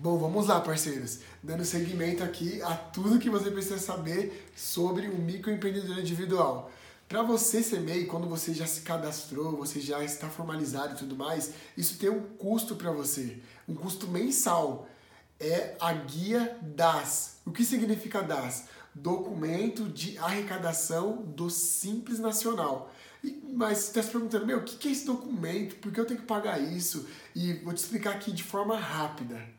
Bom, vamos lá, parceiros. Dando seguimento aqui a tudo que você precisa saber sobre o microempreendedor individual. Para você ser MEI, quando você já se cadastrou, você já está formalizado e tudo mais, isso tem um custo para você, um custo mensal. É a guia DAS. O que significa DAS? Documento de arrecadação do Simples Nacional. Mas você está se perguntando, meu, o que é esse documento? Por que eu tenho que pagar isso? E vou te explicar aqui de forma rápida.